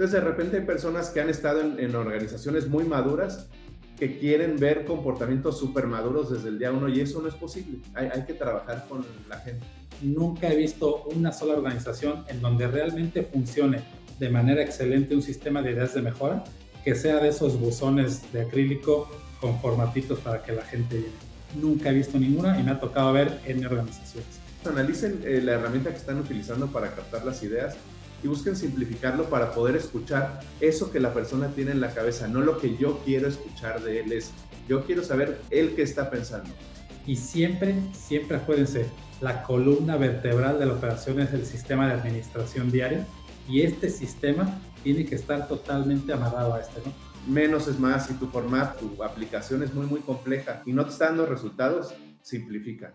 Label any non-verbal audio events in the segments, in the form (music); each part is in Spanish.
Entonces, de repente hay personas que han estado en, organizaciones muy maduras que quieren ver comportamientos súper maduros desde el día uno y eso no es posible. Hay, hay que trabajar con la gente. Nunca he visto una sola organización en donde realmente funcione de manera excelente un sistema de ideas de mejora que sea de esos buzones de acrílico con formatitos para que la gente llene. Nunca he visto ninguna y me ha tocado ver en organizaciones. Analicen eh, la herramienta que están utilizando para captar las ideas y busquen simplificarlo para poder escuchar eso que la persona tiene en la cabeza, no lo que yo quiero escuchar de él, es yo quiero saber él qué está pensando. Y siempre, siempre acuérdense, la columna vertebral de la operación es el sistema de administración diaria y este sistema tiene que estar totalmente amarrado a este, ¿no? Menos es más, si tu formato, tu aplicación es muy, muy compleja y no te está dando resultados, simplifica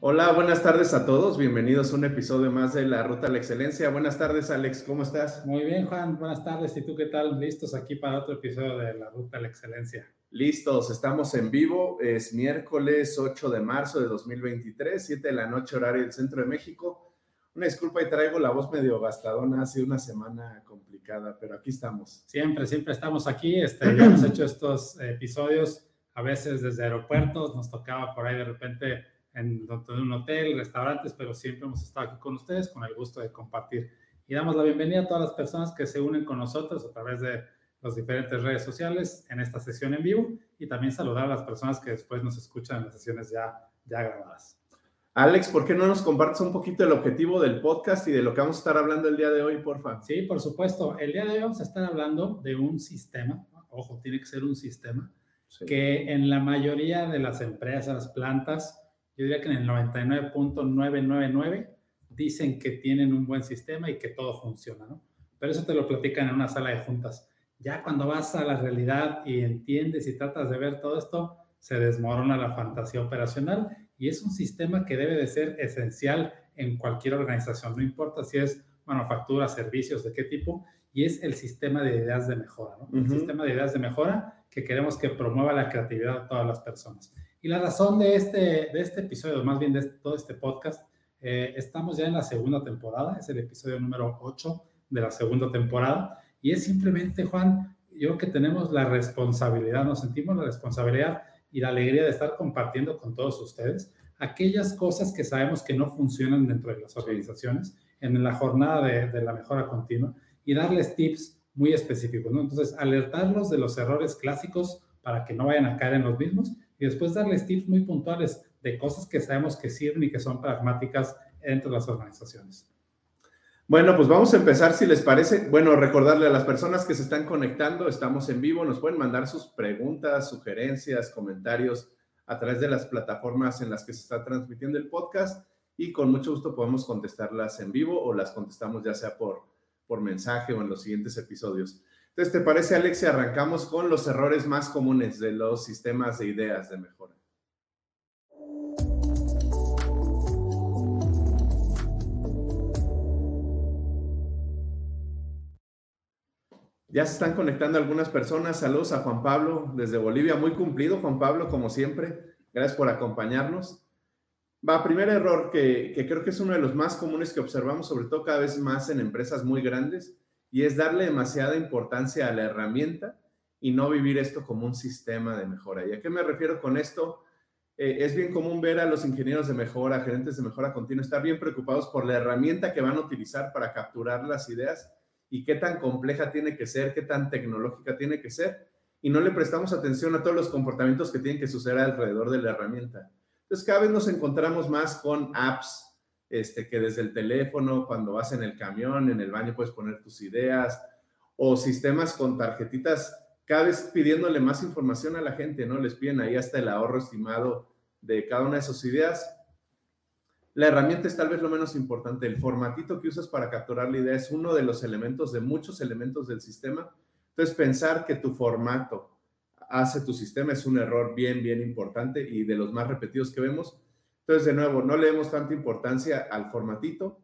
Hola, buenas tardes a todos. Bienvenidos a un episodio más de La Ruta a la Excelencia. Buenas tardes, Alex. ¿Cómo estás? Muy bien, Juan. Buenas tardes. ¿Y tú qué tal? ¿Listos aquí para otro episodio de La Ruta a la Excelencia? Listos. Estamos en vivo. Es miércoles 8 de marzo de 2023, 7 de la noche, horario del centro de México. Una disculpa y traigo la voz medio gastadona. Ha sido una semana complicada, pero aquí estamos. Siempre, siempre estamos aquí. Este, ya hemos (clears throat) hecho estos episodios a veces desde aeropuertos. Nos tocaba por ahí de repente en, un hotel, restaurantes, pero siempre hemos estado aquí con ustedes con el gusto de compartir. Y damos la bienvenida a todas las personas que se unen con nosotros a través de las diferentes redes sociales en esta sesión en vivo y también saludar a las personas que después nos escuchan en las sesiones ya, ya grabadas. Alex, ¿por qué no nos compartes un poquito el objetivo del podcast y de lo que vamos a estar hablando el día de hoy, porfa? Sí, por supuesto. El día de hoy vamos a estar hablando de un sistema, ojo, tiene que ser un sistema, que en la mayoría de las empresas, plantas, yo diría que en el 99.999 dicen que tienen un buen sistema y que todo funciona, ¿no? Pero eso te lo platican en una sala de juntas. Ya cuando vas a la realidad y entiendes y tratas de ver todo esto, se desmorona la fantasía operacional y es un sistema que debe de ser esencial en cualquier organización, no importa si es manufactura, servicios, de qué tipo, y es el sistema de ideas de mejora, ¿no? El sistema de ideas de mejora que queremos que promueva la creatividad de todas las personas. Y la razón de este, de este episodio, más bien de todo este podcast, eh, estamos ya en la segunda temporada, es el episodio número 8 de la segunda temporada, y es simplemente, Juan, yo creo que tenemos la responsabilidad, nos sentimos la responsabilidad y la alegría de estar compartiendo con todos ustedes aquellas cosas que sabemos que no funcionan dentro de las organizaciones en la jornada de, de la mejora continua y darles tips muy específicos, ¿no? Entonces, alertarlos de los errores clásicos para que no vayan a caer en los mismos y después darles tips muy puntuales de cosas que sabemos que sirven y que son pragmáticas entre las organizaciones. Bueno, pues vamos a empezar si les parece. Bueno, recordarle a las personas que se están conectando, estamos en vivo, nos pueden mandar sus preguntas, sugerencias, comentarios a través de las plataformas en las que se está transmitiendo el podcast y con mucho gusto podemos contestarlas en vivo o las contestamos ya sea por, por mensaje o en los siguientes episodios. Entonces, ¿te parece, Alex, si arrancamos con los errores más comunes de los sistemas de ideas de mejora? Ya se están conectando algunas personas. Saludos a Juan Pablo desde Bolivia. Muy cumplido, Juan Pablo, como siempre. Gracias por acompañarnos. Va, primer error que, que creo que es uno de los más comunes que observamos, sobre todo cada vez más en empresas muy grandes, y es darle demasiada importancia a la herramienta y no vivir esto como un sistema de mejora. ¿Y a qué me refiero con esto? Eh, es bien común ver a los ingenieros de mejora, gerentes de mejora continua, estar bien preocupados por la herramienta que van a utilizar para capturar las ideas y qué tan compleja tiene que ser, qué tan tecnológica tiene que ser. y no le prestamos atención a todos los comportamientos que tienen que suceder alrededor de la herramienta. Entonces, cada vez nos encontramos más con apps este, que desde el teléfono, cuando vas en el camión, en el baño, puedes poner tus ideas, o sistemas con tarjetitas, cada vez pidiéndole más información a la gente, ¿no? Les piden ahí hasta el ahorro estimado de cada una de sus ideas. La herramienta es tal vez lo menos importante. El formatito que usas para capturar la idea es uno de los elementos, de muchos elementos del sistema. Entonces, pensar que tu formato hace tu sistema es un error bien, bien importante y de los más repetidos que vemos. Entonces, de nuevo, no le demos tanta importancia al formatito.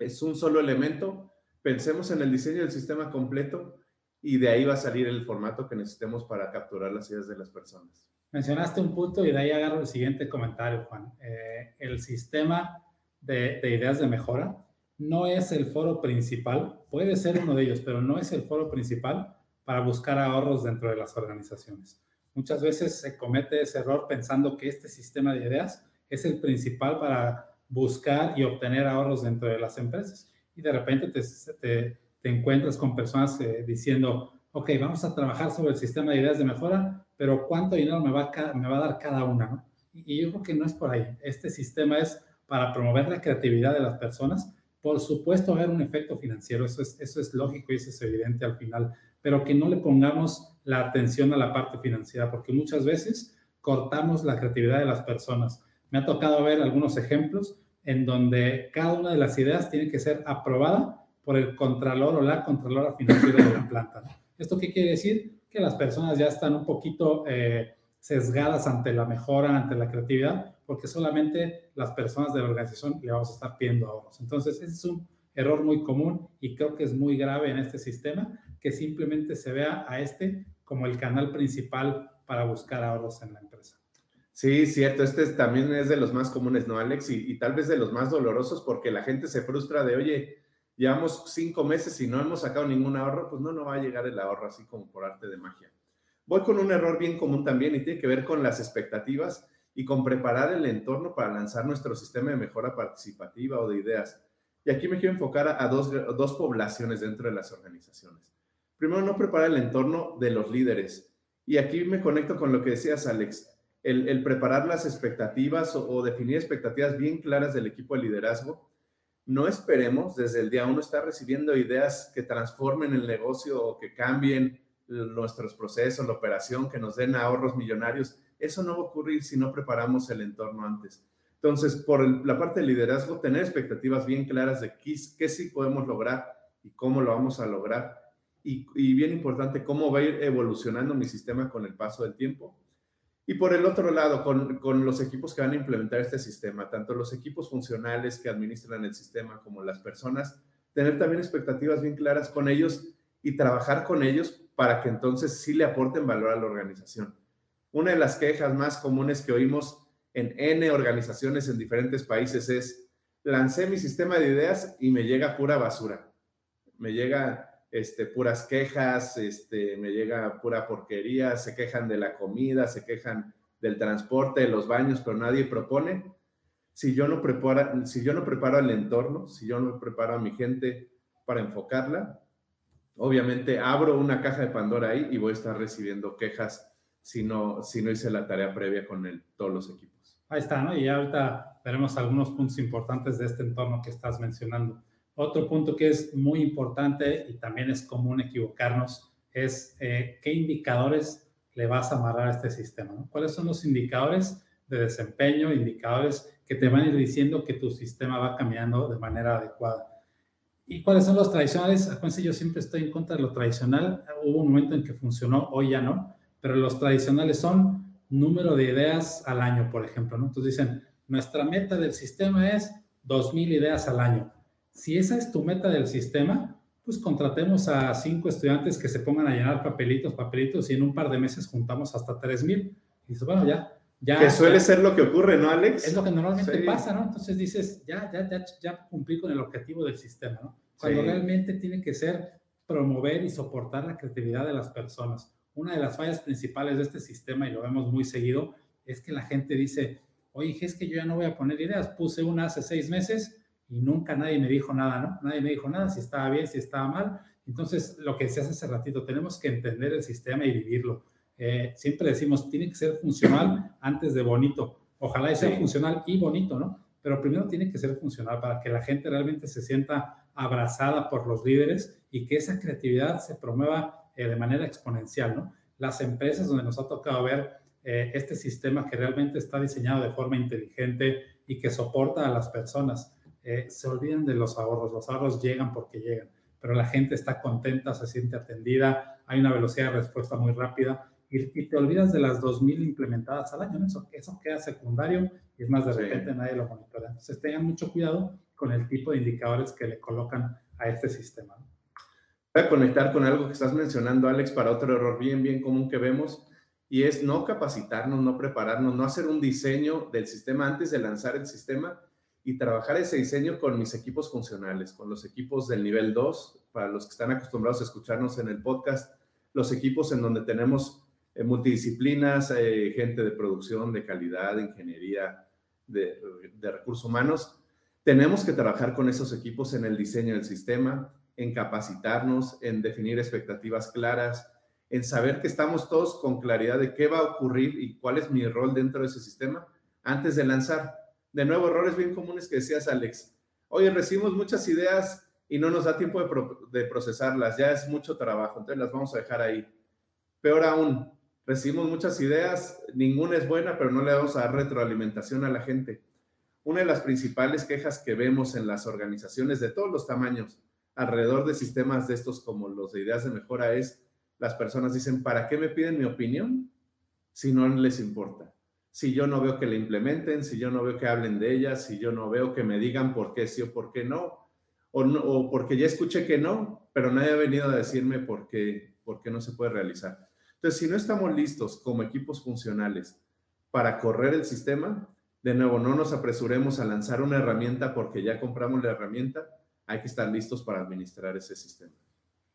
Es un solo elemento. Pensemos en el diseño del sistema completo y de ahí va a salir el formato que necesitemos para capturar las ideas de las personas. Mencionaste un punto y de ahí agarro el siguiente comentario, Juan. Eh, el sistema de, de ideas de mejora no es el foro principal, puede ser uno de ellos, pero no es el foro principal para buscar ahorros dentro de las organizaciones. Muchas veces se comete ese error pensando que este sistema de ideas es el principal para buscar y obtener ahorros dentro de las empresas. Y de repente te, te, encuentras con personas eh, diciendo, ok, vamos a trabajar sobre el sistema de ideas de mejora, pero ¿cuánto dinero me va a, me va a dar cada una? ¿no? Y, yo creo que no es por ahí. Este sistema es para promover la creatividad de las personas. Por supuesto, haber un efecto financiero, eso es, eso es lógico y eso es evidente al final, pero que no le pongamos la atención a la parte financiera, porque muchas veces cortamos la creatividad de las personas. Me ha tocado ver algunos ejemplos en donde cada una de las ideas tiene que ser aprobada por el contralor o la contralora financiera de la planta. ¿Esto qué quiere decir? que las personas ya están un poquito eh, sesgadas ante la mejora, ante la creatividad, porque solamente las personas de la organización le vamos a estar pidiendo ahorros. Entonces, es un error muy común y creo que es muy grave en este sistema que simplemente se vea a este como el canal principal para buscar ahorros en la empresa. Sí, cierto. Este también es de los más comunes, ¿no, Alex? Y, tal vez de los más dolorosos porque la gente se frustra de, oye, llevamos cinco meses y no hemos sacado ningún ahorro, pues no, no va a llegar el ahorro así como por arte de magia. Voy con un error bien común también y tiene que ver con las expectativas y con preparar el entorno para lanzar nuestro sistema de mejora participativa o de ideas. Y aquí me quiero enfocar a, dos, dos poblaciones dentro de las organizaciones. Primero, no preparar el entorno de los líderes. Y aquí me conecto con lo que decías, Alex. El, preparar las expectativas o, definir expectativas bien claras del equipo de liderazgo no esperemos desde el día uno estar recibiendo ideas que transformen el negocio o que cambien nuestros procesos, la operación, que nos den ahorros millonarios. Eso no va a ocurrir si no preparamos el entorno antes. Entonces, por la parte del liderazgo, tener expectativas bien claras de qué, qué sí podemos lograr y cómo lo vamos a lograr. Y, y bien importante, cómo va a ir evolucionando mi sistema con el paso del tiempo y por el otro lado, con, con, los equipos que van a implementar este sistema, tanto los equipos funcionales que administran el sistema como las personas, tener también expectativas bien claras con ellos y trabajar con ellos para que entonces sí le aporten valor a la organización. Una de las quejas más comunes que oímos en N organizaciones en diferentes países es, lancé mi sistema de ideas y me llega pura basura. Me llega este, puras quejas, este, me llega pura porquería, se quejan de la comida, se quejan del transporte, de los baños, pero nadie propone. Si yo no preparo, si yo no preparo el entorno, si yo no preparo a mi gente para enfocarla, obviamente abro una caja de Pandora ahí y voy a estar recibiendo quejas si no, si no hice la tarea previa con todos los equipos. Ahí está, ¿no? Y ahorita veremos algunos puntos importantes de este entorno que estás mencionando. Otro punto que es muy importante y también es común equivocarnos es eh, qué indicadores le vas a amarrar a este sistema. ¿Cuáles son los indicadores de desempeño, indicadores que te van a ir diciendo que tu sistema va caminando de manera adecuada? ¿Y cuáles son los tradicionales? Acuérdense, yo siempre estoy en contra de lo tradicional. Hubo un momento en que funcionó, hoy ya no, pero los tradicionales son número de ideas al año, por ejemplo. ¿no? Entonces dicen, nuestra meta del sistema es 2.000 ideas al año. Si esa es tu meta del sistema, pues contratemos a cinco estudiantes que se pongan a llenar papelitos, papelitos y en un par de meses juntamos hasta 3000. Y dices, bueno, ya, ya. Que suele ser lo que ocurre, ¿no, Alex? Es lo que normalmente pasa, ¿no? Entonces dices, ya, ya, ya, ya cumplí con el objetivo del sistema, ¿no? Cuando realmente tiene que ser promover y soportar la creatividad de las personas. Una de las fallas principales de este sistema, y lo vemos muy seguido, es que la gente dice, oye, es que yo ya no voy a poner ideas, puse una hace seis meses y nunca nadie me dijo nada, ¿no? Nadie me dijo nada, si estaba bien, si estaba mal. Entonces, lo que decías hace ratito, tenemos que entender el sistema y vivirlo. Eh, siempre decimos, tiene que ser funcional antes de bonito. Ojalá sea funcional y bonito, ¿no? Pero primero tiene que ser funcional para que la gente realmente se sienta abrazada por los líderes y que esa creatividad se promueva eh, de manera exponencial, ¿no? Las empresas donde nos ha tocado ver eh, este sistema que realmente está diseñado de forma inteligente y que soporta a las personas, se olvidan de los ahorros. Los ahorros llegan porque llegan, pero la gente está contenta, se siente atendida, hay una velocidad de respuesta muy rápida y, te olvidas de las 2.000 implementadas al año. Eso, eso queda secundario y es más, de repente nadie lo monitorea. Entonces tengan mucho cuidado con el tipo de indicadores que le colocan a este sistema. Voy a conectar con algo que estás mencionando, Alex, para otro error bien, bien común que vemos, y es no capacitarnos, no prepararnos, no hacer un diseño del sistema antes de lanzar el sistema y trabajar ese diseño con mis equipos funcionales, con los equipos del nivel 2, para los que están acostumbrados a escucharnos en el podcast, los equipos en donde tenemos eh, multidisciplinas, eh, gente de producción, de calidad, de ingeniería, de, recursos humanos. Tenemos que trabajar con esos equipos en el diseño del sistema, en capacitarnos, en definir expectativas claras, en saber que estamos todos con claridad de qué va a ocurrir y cuál es mi rol dentro de ese sistema antes de lanzar. De nuevo, errores bien comunes que decías, Alex. Oye, recibimos muchas ideas y no nos da tiempo de, procesarlas, ya es mucho trabajo, entonces las vamos a dejar ahí. Peor aún, recibimos muchas ideas, ninguna es buena, pero no le damos a dar retroalimentación a la gente. Una de las principales quejas que vemos en las organizaciones de todos los tamaños alrededor de sistemas de estos como los de ideas de mejora es, las personas dicen, ¿para qué me piden mi opinión si no les importa? Si yo no veo que la implementen, si yo no veo que hablen de ella, si yo no veo que me digan por qué sí o por qué no, o, porque ya escuché que no, pero nadie ha venido a decirme por qué, por qué no se puede realizar. Entonces, si no estamos listos como equipos funcionales para correr el sistema, de nuevo, no nos apresuremos a lanzar una herramienta porque ya compramos la herramienta, hay que estar listos para administrar ese sistema.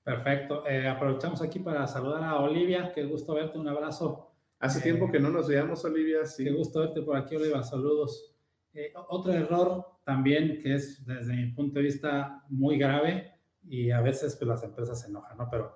Perfecto. Eh, aprovechamos aquí para saludar a Olivia. Qué gusto verte. Un abrazo. Hace tiempo que no nos veíamos, Olivia. Sí. Qué gusto verte por aquí, Olivia. Saludos. Eh, otro error también que es, desde mi punto de vista, muy grave y a veces pues, las empresas se enojan, ¿no? Pero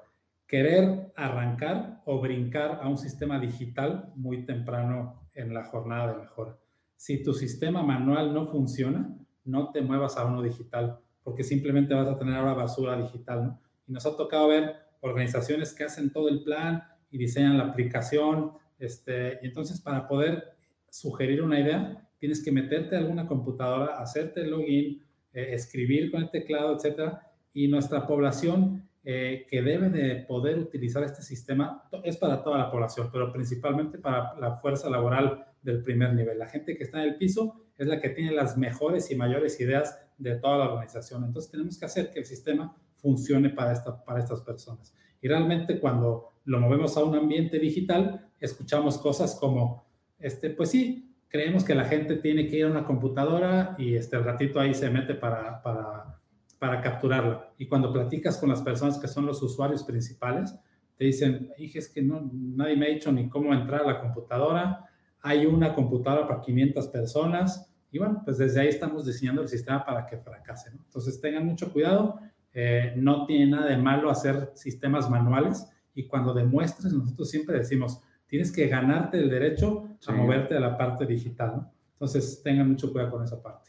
querer arrancar o brincar a un sistema digital muy temprano en la jornada de mejora. Si tu sistema manual no funciona, no te muevas a uno digital, porque simplemente vas a tener ahora basura digital. ¿no? Y nos ha tocado ver organizaciones que hacen todo el plan y diseñan la aplicación. Este, y entonces, para poder sugerir una idea, tienes que meterte a alguna computadora, hacerte el login, eh, escribir con el teclado, etcétera. Y nuestra población eh, que debe de poder utilizar este sistema es para toda la población, pero principalmente para la fuerza laboral del primer nivel. La gente que está en el piso es la que tiene las mejores y mayores ideas de toda la organización. Entonces tenemos que hacer que el sistema funcione para, esta, para estas personas. Y realmente cuando lo movemos a un ambiente digital, escuchamos cosas como, este, pues sí, creemos que la gente tiene que ir a una computadora y este ratito ahí se mete para, para para capturarla. Y cuando platicas con las personas que son los usuarios principales, te dicen, dije, es que no, nadie me ha dicho ni cómo entrar a la computadora, hay una computadora para 500 personas, y bueno, pues desde ahí estamos diseñando el sistema para que fracase. Entonces tengan mucho cuidado, eh, no tiene nada de malo hacer sistemas manuales, y cuando demuestres, nosotros siempre decimos, tienes que ganarte el derecho a moverte a la parte digital. Entonces tengan mucho cuidado con esa parte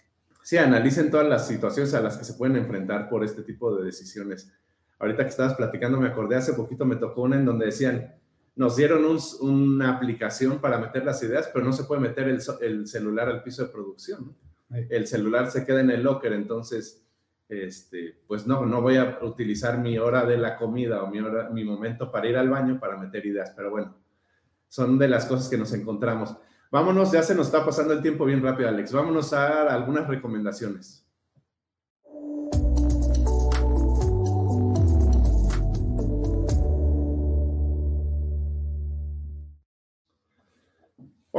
sí, analicen todas las situaciones a las que se pueden enfrentar por este tipo de decisiones. Ahorita que estabas platicando, me acordé, hace poquito me tocó una en donde decían, nos dieron una aplicación para meter las ideas, pero no se puede meter el, celular al piso de producción. El celular se queda en el locker, entonces, este, pues no, no voy a utilizar mi hora de la comida o mi, hora, mi momento para ir al baño para meter ideas, pero bueno, son de las cosas que nos encontramos. Vámonos, ya se nos está pasando el tiempo bien rápido, Alex. Vámonos a algunas recomendaciones.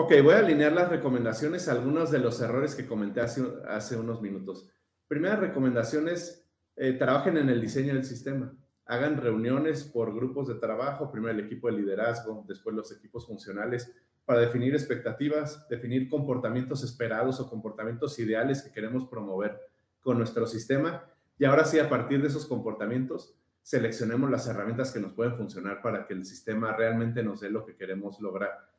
Ok, voy a alinear las recomendaciones a algunos de los errores que comenté hace, unos minutos. Primera recomendación es, eh, trabajen en el diseño del sistema. Hagan reuniones por grupos de trabajo, primero el equipo de liderazgo, después los equipos funcionales, para definir expectativas, definir comportamientos esperados o comportamientos ideales que queremos promover con nuestro sistema. Y ahora sí, a partir de esos comportamientos, seleccionemos las herramientas que nos pueden funcionar para que el sistema realmente nos dé lo que queremos lograr.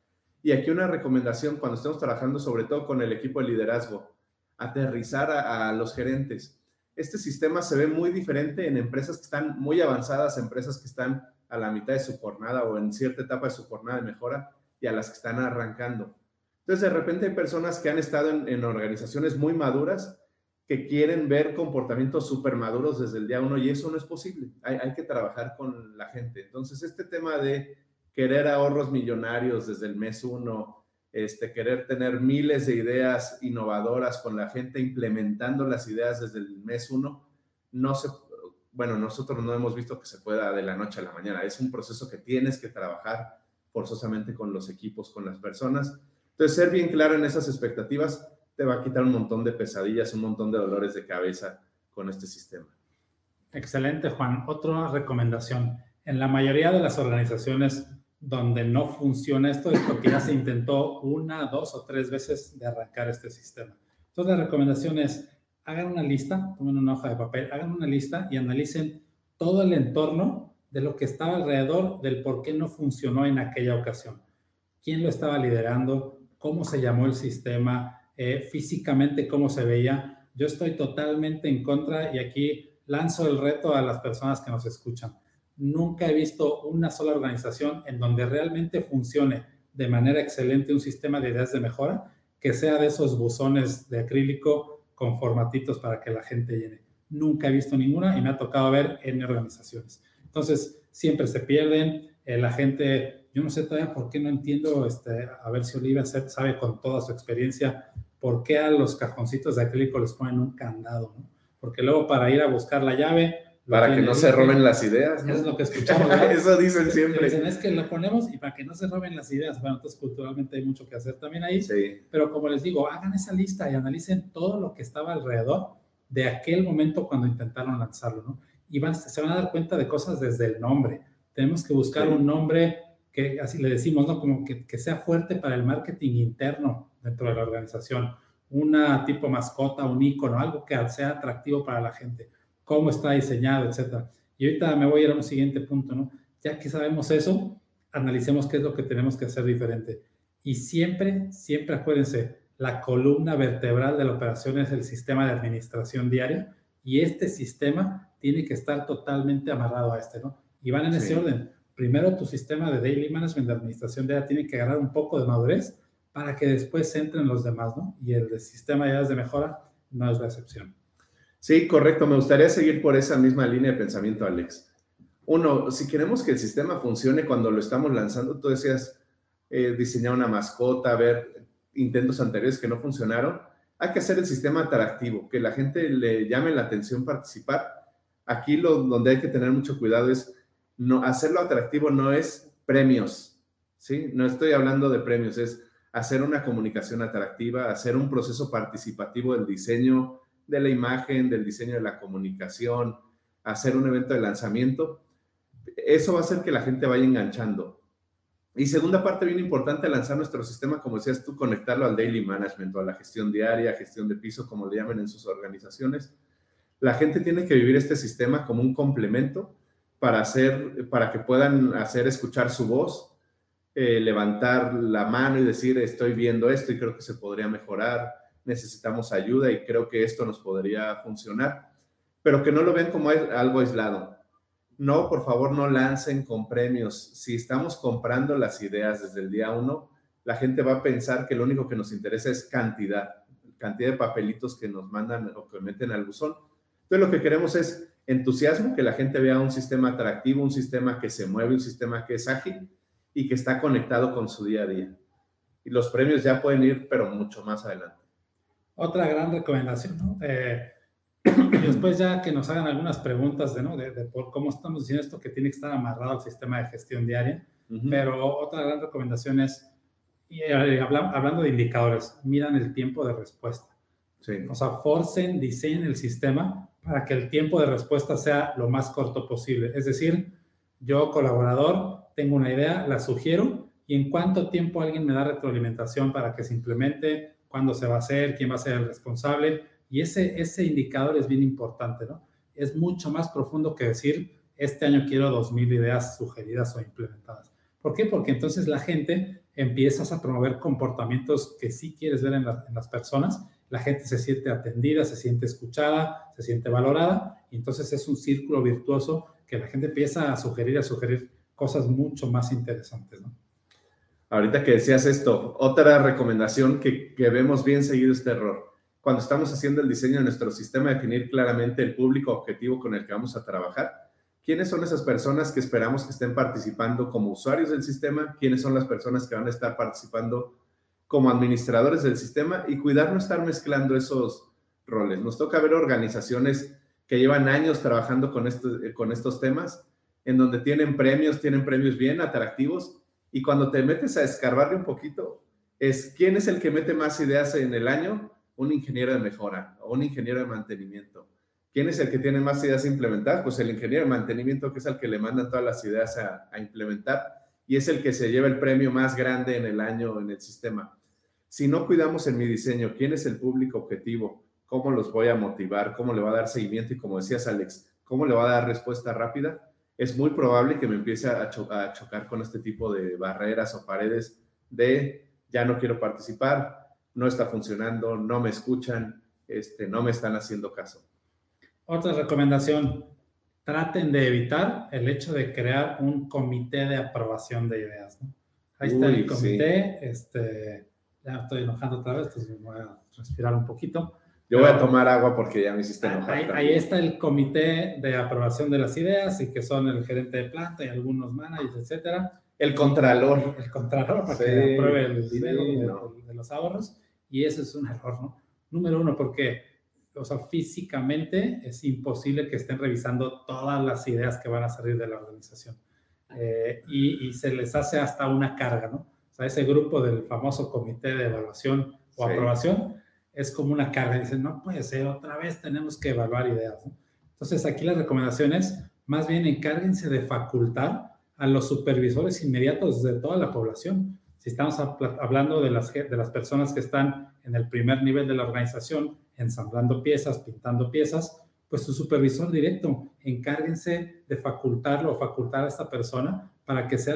Y aquí una recomendación cuando estemos trabajando sobre todo con el equipo de liderazgo, aterrizar a, los gerentes. Este sistema se ve muy diferente en empresas que están muy avanzadas, empresas que están a la mitad de su jornada o en cierta etapa de su jornada de mejora y a las que están arrancando. Entonces, de repente hay personas que han estado en, organizaciones muy maduras que quieren ver comportamientos súper maduros desde el día uno y eso no es posible. Hay, hay que trabajar con la gente. Entonces, este tema de querer ahorros millonarios desde el mes uno, este, querer tener miles de ideas innovadoras con la gente implementando las ideas desde el mes uno, no se, bueno, nosotros no hemos visto que se pueda de la noche a la mañana. Es un proceso que tienes que trabajar forzosamente con los equipos, con las personas. Entonces, ser bien claro en esas expectativas te va a quitar un montón de pesadillas, un montón de dolores de cabeza con este sistema. Excelente, Juan. Otra recomendación. En la mayoría de las organizaciones donde no funciona esto es porque ya se intentó una, dos o tres veces de arrancar este sistema. Entonces la recomendación es, hagan una lista, tomen una hoja de papel, hagan una lista y analicen todo el entorno de lo que estaba alrededor del por qué no funcionó en aquella ocasión. ¿Quién lo estaba liderando? ¿Cómo se llamó el sistema? Eh, físicamente, ¿cómo se veía? Yo estoy totalmente en contra y aquí lanzo el reto a las personas que nos escuchan nunca he visto una sola organización en donde realmente funcione de manera excelente un sistema de ideas de mejora que sea de esos buzones de acrílico con formatitos para que la gente llene. Nunca he visto ninguna y me ha tocado ver en organizaciones. Entonces, siempre se pierden. Eh, la gente, yo no sé todavía por qué no entiendo, este, a ver si Olivia sabe con toda su experiencia, por qué a los cajoncitos de acrílico les ponen un candado, ¿no? Porque luego para ir a buscar la llave, para que no se roben las ideas. Eso es lo que escuchamos. (laughs) Eso dicen siempre. Dicen, es que lo ponemos y para que no se roben las ideas. Bueno, entonces culturalmente hay mucho que hacer también ahí. Sí. Pero como les digo, hagan esa lista y analicen todo lo que estaba alrededor de aquel momento cuando intentaron lanzarlo, ¿no? Y van, se van a dar cuenta de cosas desde el nombre. Tenemos que buscar un nombre que, así le decimos, ¿no? Como que, que sea fuerte para el marketing interno dentro de la organización. Una tipo mascota, un icono, algo que sea atractivo para la gente cómo está diseñado, etcétera. Y ahorita me voy a ir a un siguiente punto, ¿no? Ya que sabemos eso, analicemos qué es lo que tenemos que hacer diferente. Y siempre, siempre acuérdense, la columna vertebral de la operación es el sistema de administración diaria y este sistema tiene que estar totalmente amarrado a este, ¿no? Y van en ese orden. Primero tu sistema de daily management de administración diaria tiene que agarrar un poco de madurez para que después entren los demás, ¿no? Y el sistema de de mejora no es la excepción. Sí, correcto. Me gustaría seguir por esa misma línea de pensamiento, Alex. Uno, si queremos que el sistema funcione cuando lo estamos lanzando, tú decías eh, diseñar una mascota, ver intentos anteriores que no funcionaron, hay que hacer el sistema atractivo, que la gente le llame la atención participar. Aquí donde hay que tener mucho cuidado es no hacerlo atractivo no es premios, ¿sí? No estoy hablando de premios, es hacer una comunicación atractiva, hacer un proceso participativo del diseño, de la imagen, del diseño de la comunicación, hacer un evento de lanzamiento, eso va a hacer que la gente vaya enganchando. Y segunda parte bien importante, lanzar nuestro sistema, como decías tú, conectarlo al daily management o a la gestión diaria, gestión de piso, como le llaman en sus organizaciones. La gente tiene que vivir este sistema como un complemento para, hacer, para que puedan hacer escuchar su voz, eh, levantar la mano y decir, estoy viendo esto y creo que se podría mejorar, necesitamos ayuda y creo que esto nos podría funcionar, pero que no lo ven como algo aislado. No, por favor, no lancen con premios. Si estamos comprando las ideas desde el día uno, la gente va a pensar que lo único que nos interesa es cantidad, cantidad de papelitos que nos mandan o que meten al buzón. Entonces, lo que queremos es entusiasmo, que la gente vea un sistema atractivo, un sistema que se mueve, un sistema que es ágil y que está conectado con su día a día. Y los premios ya pueden ir, pero mucho más adelante. Otra gran recomendación, ¿no? Eh, (clears throat) y después ya que nos hagan algunas preguntas de, ¿no? de, por cómo estamos diciendo esto que tiene que estar amarrado al sistema de gestión diaria, pero otra gran recomendación es, y, eh, hablando de indicadores, miran el tiempo de respuesta. Sí. O sea, forcen, diseñen el sistema para que el tiempo de respuesta sea lo más corto posible. Es decir, yo colaborador tengo una idea, la sugiero y en cuánto tiempo alguien me da retroalimentación para que se implemente, cuándo se va a hacer, quién va a ser el responsable. Y ese, ese indicador es bien importante, ¿no? Es mucho más profundo que decir, este año quiero 2.000 ideas sugeridas o implementadas. ¿Por qué? Porque entonces la gente empiezas a promover comportamientos que sí quieres ver en, en las personas, la gente se siente atendida, se siente escuchada, se siente valorada, y entonces es un círculo virtuoso que la gente empieza a sugerir, a sugerir cosas mucho más interesantes, ¿no? Ahorita que decías esto, otra recomendación que, que vemos bien seguido este error. Cuando estamos haciendo el diseño de nuestro sistema, definir claramente el público objetivo con el que vamos a trabajar. ¿Quiénes son esas personas que esperamos que estén participando como usuarios del sistema? ¿Quiénes son las personas que van a estar participando como administradores del sistema? Y cuidar no estar mezclando esos roles. Nos toca ver organizaciones que llevan años trabajando con, con estos temas, en donde tienen premios, tienen premios bien atractivos, y cuando te metes a escarbarle un poquito, es quién es el que mete más ideas en el año, un ingeniero de mejora o un ingeniero de mantenimiento. ¿Quién es el que tiene más ideas a implementar? Pues el ingeniero de mantenimiento, que es el que le mandan todas las ideas a, a implementar y es el que se lleva el premio más grande en el año en el sistema. Si no cuidamos en mi diseño, quién es el público objetivo, cómo los voy a motivar, cómo le va a dar seguimiento y como decías Alex, cómo le va a dar respuesta rápida, es muy probable que me empiece a, chocar con este tipo de barreras o paredes de ya no quiero participar, no está funcionando, no me escuchan, este, no me están haciendo caso. Otra recomendación, traten de evitar el hecho de crear un comité de aprobación de ideas. Ahí está el comité, este, ya estoy enojando otra vez, entonces voy a respirar un poquito. Yo voy a tomar agua porque ya me hiciste enojar. Ahí, está el comité de aprobación de las ideas y que son el gerente de planta y algunos managers, etcétera. El contralor. El contralor para que apruebe el dinero de, los ahorros. Y eso es un error, ¿no? Número uno, porque, o sea, físicamente es imposible que estén revisando todas las ideas que van a salir de la organización. Eh, y, y, se les hace hasta una carga, ¿no? O sea, ese grupo del famoso comité de evaluación o aprobación es como una carga. Dicen, no puede ser, otra vez tenemos que evaluar ideas. Entonces, aquí la recomendación es, más bien encárguense de facultar a los supervisores inmediatos de toda la población. Si estamos hablando de las, de las personas que están en el primer nivel de la organización, ensamblando piezas, pintando piezas, pues su supervisor directo, encárguense de facultarlo o facultar a esta persona para que sea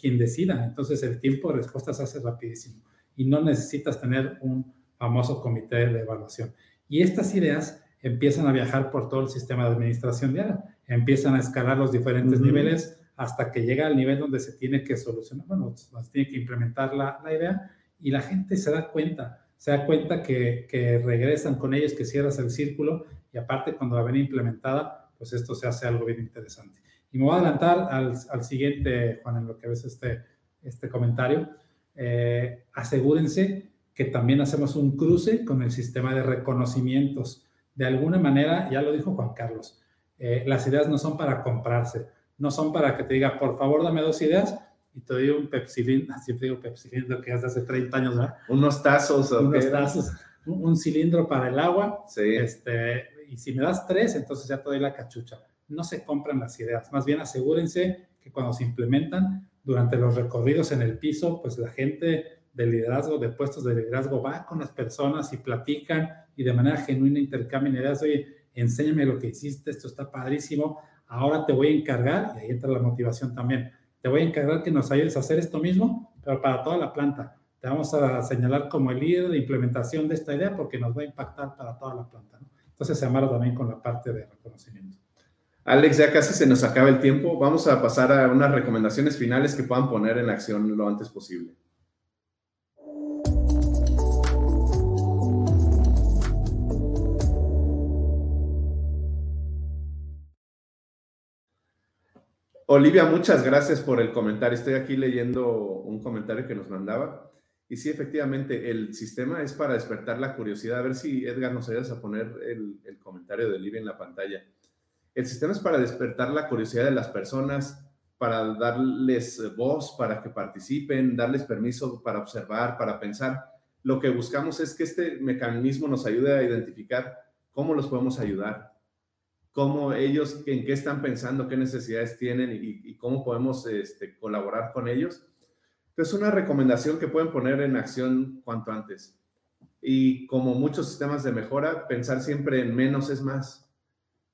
quien decida. Entonces el tiempo de respuesta se hace rapidísimo y no necesitas tener un famoso comité de evaluación. Y estas ideas empiezan a viajar por todo el sistema de administración diaria, empiezan a escalar los diferentes niveles hasta que llega al nivel donde se tiene que solucionar, bueno, se tiene que implementar la, la, idea y la gente se da cuenta, se da cuenta que, que, regresan con ellos, que cierras el círculo y aparte cuando la ven implementada, pues esto se hace algo bien interesante. Y me voy a adelantar al, al siguiente, Juan, en lo que ves este, este comentario. Eh, asegúrense que también hacemos un cruce con el sistema de reconocimientos. De alguna manera, ya lo dijo Juan Carlos, eh, las ideas no son para comprarse, no son para que te diga, por favor, dame dos ideas y te doy un pepsilindro, (laughs) siempre digo pepsilindro que es de hace 30 años, ¿verdad? Unos tazos. Unos tazos, un, cilindro para el agua. Sí. Este, y si me das tres, entonces ya te doy la cachucha. No se compran las ideas, más bien asegúrense que cuando se implementan durante los recorridos en el piso, pues la gente de liderazgo, de puestos de liderazgo, va con las personas y platican y de manera genuina intercambian ideas, oye, enséñame lo que hiciste, esto está padrísimo, ahora te voy a encargar, y ahí entra la motivación también, te voy a encargar que nos ayudes a hacer esto mismo, pero para toda la planta. Te vamos a señalar como el líder de implementación de esta idea porque nos va a impactar para toda la planta. Entonces se amarra también con la parte de reconocimiento. Alex, ya casi se nos acaba el tiempo. Vamos a pasar a unas recomendaciones finales que puedan poner en acción lo antes posible. Olivia, muchas gracias por el comentario. Estoy aquí leyendo un comentario que nos mandaba. Y sí, efectivamente, el sistema es para despertar la curiosidad. A ver si Edgar nos ayudas a poner el, comentario de Olivia en la pantalla. El sistema es para despertar la curiosidad de las personas, para darles voz, para que participen, darles permiso para observar, para pensar. Lo que buscamos es que este mecanismo nos ayude a identificar cómo los podemos ayudar, cómo ellos, en qué están pensando, qué necesidades tienen y, cómo podemos este, colaborar con ellos. Es una recomendación que pueden poner en acción cuanto antes. Y como muchos sistemas de mejora, pensar siempre en menos es más.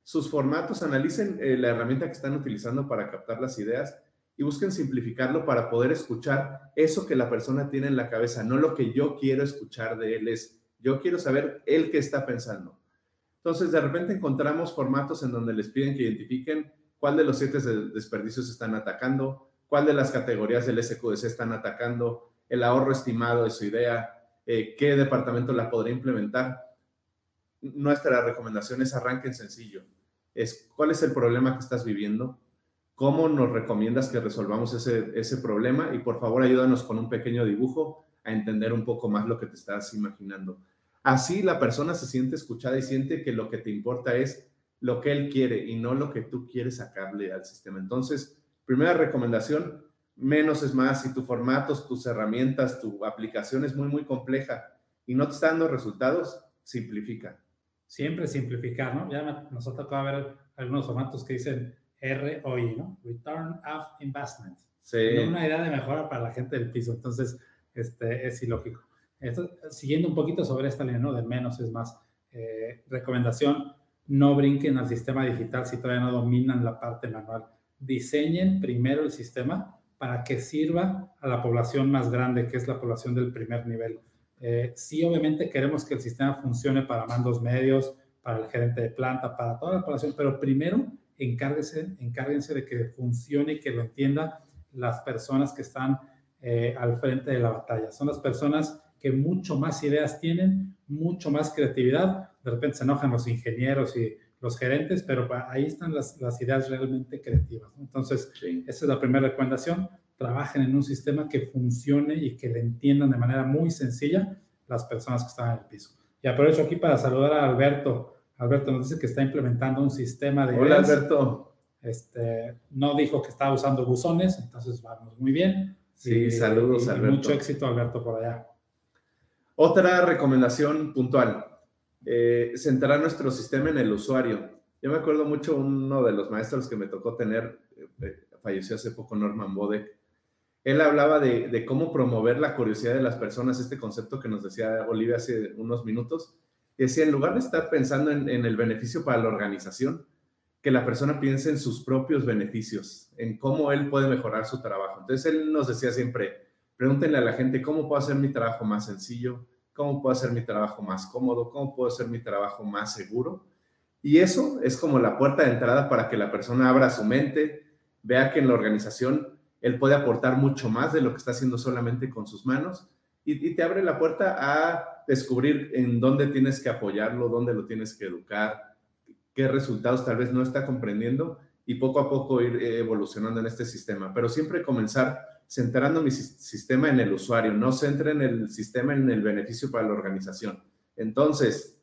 sus formatos, analicen eh, la herramienta que están utilizando para captar las ideas y busquen simplificarlo para poder escuchar eso que la persona tiene en la cabeza, no lo que yo quiero escuchar de él, es yo quiero saber él qué está pensando. Entonces, de repente encontramos formatos en donde les piden que identifiquen cuál de los siete desperdicios están atacando, cuál de las categorías del SQDC están atacando, el ahorro estimado de su idea, eh, qué departamento la podría implementar. Nuestra recomendación es arranquen sencillo. Es cuál es el problema que estás viviendo, cómo nos recomiendas que resolvamos ese, ese problema y por favor ayúdanos con un pequeño dibujo a entender un poco más lo que te estás imaginando. Así la persona se siente escuchada y siente que lo que te importa es lo que él quiere y no lo que tú quieres sacarle al sistema. Entonces, primera recomendación, menos es más. Si tu formatos, tus herramientas, tu aplicación es muy, muy compleja y no te está dando resultados, simplifica. Siempre simplificar, ¿no? Ya nos ha tocado ver algunos formatos que dicen ROI, ¿no? Return of Investment. Sí. Una idea de mejora para la gente del piso. Entonces, este, es ilógico. Siguiendo un poquito sobre esta línea, ¿no? De menos es más. Eh, recomendación, no brinquen al sistema digital si todavía no dominan la parte manual. Diseñen primero el sistema para que sirva a la población más grande, que es la población del primer nivel. Eh, sí, obviamente queremos que el sistema funcione para mandos medios, para el gerente de planta, para toda la población, pero primero encárguense, encárguense de que funcione y que lo entiendan las personas que están eh, al frente de la batalla. Son las personas que mucho más ideas tienen, mucho más creatividad. De repente se enojan los ingenieros y los gerentes, pero ahí están las, las ideas realmente creativas. Entonces, esa es la primera recomendación. Trabajen en un sistema que funcione y que le entiendan de manera muy sencilla las personas que están en el piso. Y aprovecho aquí para saludar a Alberto. Alberto nos dice que está implementando un sistema de... Hola, Alberto. Este, no dijo que estaba usando buzones, entonces vamos muy bien. Sí, saludos, Alberto. Mucho éxito, Alberto, por allá. Otra recomendación puntual eh, centrar nuestro sistema en el usuario. Yo me acuerdo mucho uno de los maestros que me tocó tener, eh, falleció hace poco, Norman Bodek. Él hablaba de, cómo promover la curiosidad de las personas, este concepto que nos decía Olivia hace unos minutos. Decía, en lugar de estar pensando en, en el beneficio para la organización, que la persona piense en sus propios beneficios, en cómo él puede mejorar su trabajo. Entonces, él nos decía siempre, pregúntenle a la gente, ¿cómo puedo hacer mi trabajo más sencillo? cómo puedo hacer mi trabajo más cómodo, cómo puedo hacer mi trabajo más seguro. Y eso es como la puerta de entrada para que la persona abra su mente, vea que en la organización él puede aportar mucho más de lo que está haciendo solamente con sus manos y, te abre la puerta a descubrir en dónde tienes que apoyarlo, dónde lo tienes que educar, qué resultados tal vez no está comprendiendo y poco a poco ir evolucionando en este sistema. Pero siempre comenzar centrando mi sistema en el usuario, no centren el sistema en el beneficio para la organización. Entonces,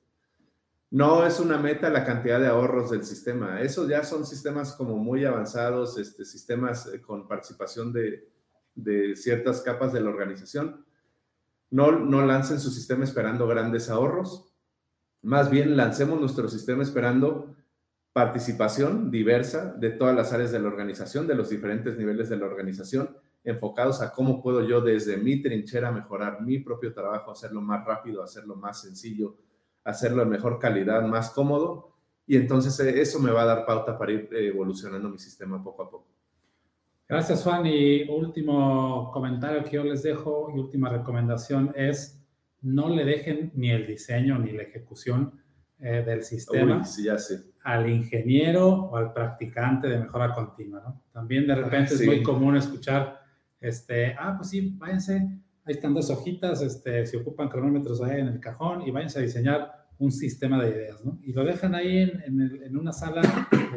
no es una meta la cantidad de ahorros del sistema. Esos ya son sistemas como muy avanzados, este, sistemas eh, con participación de, de ciertas capas de la organización. No, no lancen su sistema esperando grandes ahorros. Más bien, lancemos nuestro sistema esperando participación diversa de todas las áreas de la organización, de los diferentes niveles de la organización enfocados a cómo puedo yo desde mi trinchera mejorar mi propio trabajo, hacerlo más rápido, hacerlo más sencillo, hacerlo de mejor calidad, más cómodo. Y entonces eh, eso me va a dar pauta para ir eh, evolucionando mi sistema poco a poco. Gracias, Juan. Y último comentario que yo les dejo y última recomendación es no le dejen ni el diseño ni la ejecución eh, del sistema al ingeniero o al practicante de mejora continua. También de repente es muy común escuchar este, ah, pues sí, váyanse, ahí están dos hojitas, este, se ocupan cronómetros ahí en el cajón y váyanse a diseñar un sistema de ideas, ¿no? Y lo dejan ahí en, en, una sala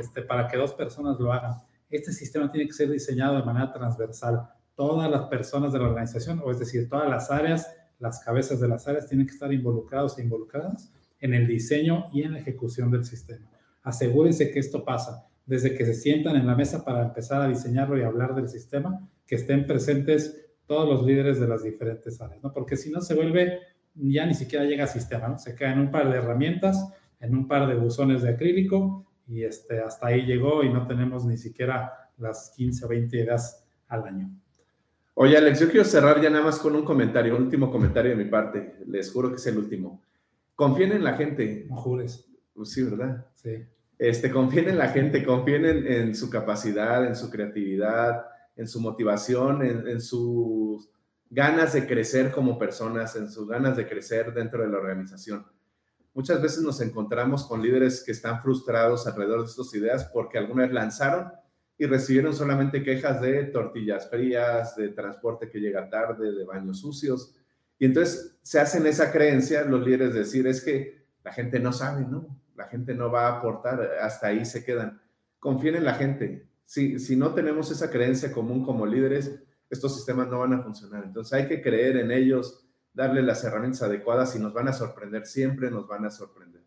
este, para que dos personas lo hagan. Este sistema tiene que ser diseñado de manera transversal. Todas las personas de la organización, o es decir, todas las áreas, las cabezas de las áreas tienen que estar involucrados e involucradas en el diseño y en la ejecución del sistema. Asegúrense que esto pasa desde que se sientan en la mesa para empezar a diseñarlo y hablar del sistema que estén presentes todos los líderes de las diferentes áreas, ¿no? Porque si no se vuelve, ya ni siquiera llega a sistema, ¿no? Se queda en un par de herramientas, en un par de buzones de acrílico y este, hasta ahí llegó y no tenemos ni siquiera las 15 o 20 ideas al año. Oye, Alex, yo quiero cerrar ya nada más con un comentario, un último comentario de mi parte. Les juro que es el último. Confíen en la gente. No jures. Pues sí, ¿verdad? Sí. Este, confíen en la gente, confíen en, su capacidad, en su creatividad, en su motivación, en, en sus ganas de crecer como personas, en sus ganas de crecer dentro de la organización. Muchas veces nos encontramos con líderes que están frustrados alrededor de estas ideas porque alguna vez lanzaron y recibieron solamente quejas de tortillas frías, de transporte que llega tarde, de baños sucios. Y entonces se hacen esa creencia los líderes decir, es que la gente no sabe, ¿no? La gente no va a aportar, hasta ahí se quedan. Confíen en la gente. Si, si no tenemos esa creencia común como líderes, estos sistemas no van a funcionar. Entonces hay que creer en ellos, darle las herramientas adecuadas y nos van a sorprender, siempre nos van a sorprender.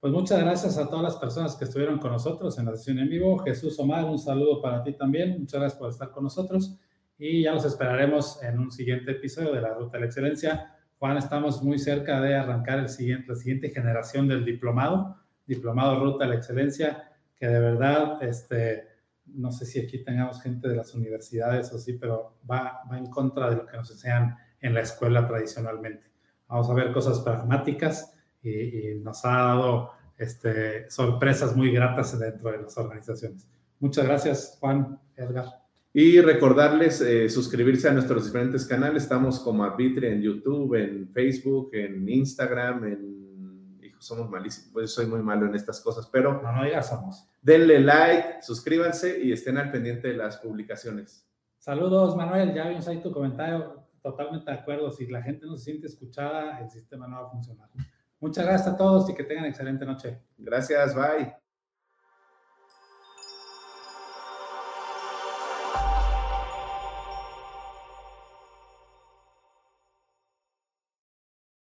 Pues muchas gracias a todas las personas que estuvieron con nosotros en la sesión en vivo. Jesús Omar, un saludo para ti también. Muchas gracias por estar con nosotros y ya los esperaremos en un siguiente episodio de la Ruta de la Excelencia. Juan, estamos muy cerca de arrancar el siguiente, la siguiente generación del diplomado, diplomado Ruta de la Excelencia, que de verdad, este, no sé si aquí tengamos gente de las universidades o sí, pero va, va en contra de lo que nos enseñan en la escuela tradicionalmente. Vamos a ver cosas pragmáticas y, nos ha dado este, sorpresas muy gratas dentro de las organizaciones. Muchas gracias, Juan, Edgar. Y recordarles eh, suscribirse a nuestros diferentes canales. Estamos como Arbitri en YouTube, en Facebook, en Instagram, en... Hijo, somos malísimos, pues soy muy malo en estas cosas, pero... No, no digas somos. Denle like, suscríbanse y estén al pendiente de las publicaciones. Saludos, Manuel. Ya vimos ahí tu comentario totalmente de acuerdo. Si la gente no se siente escuchada, el sistema no va a funcionar. Muchas gracias a todos y que tengan excelente noche. Gracias, bye.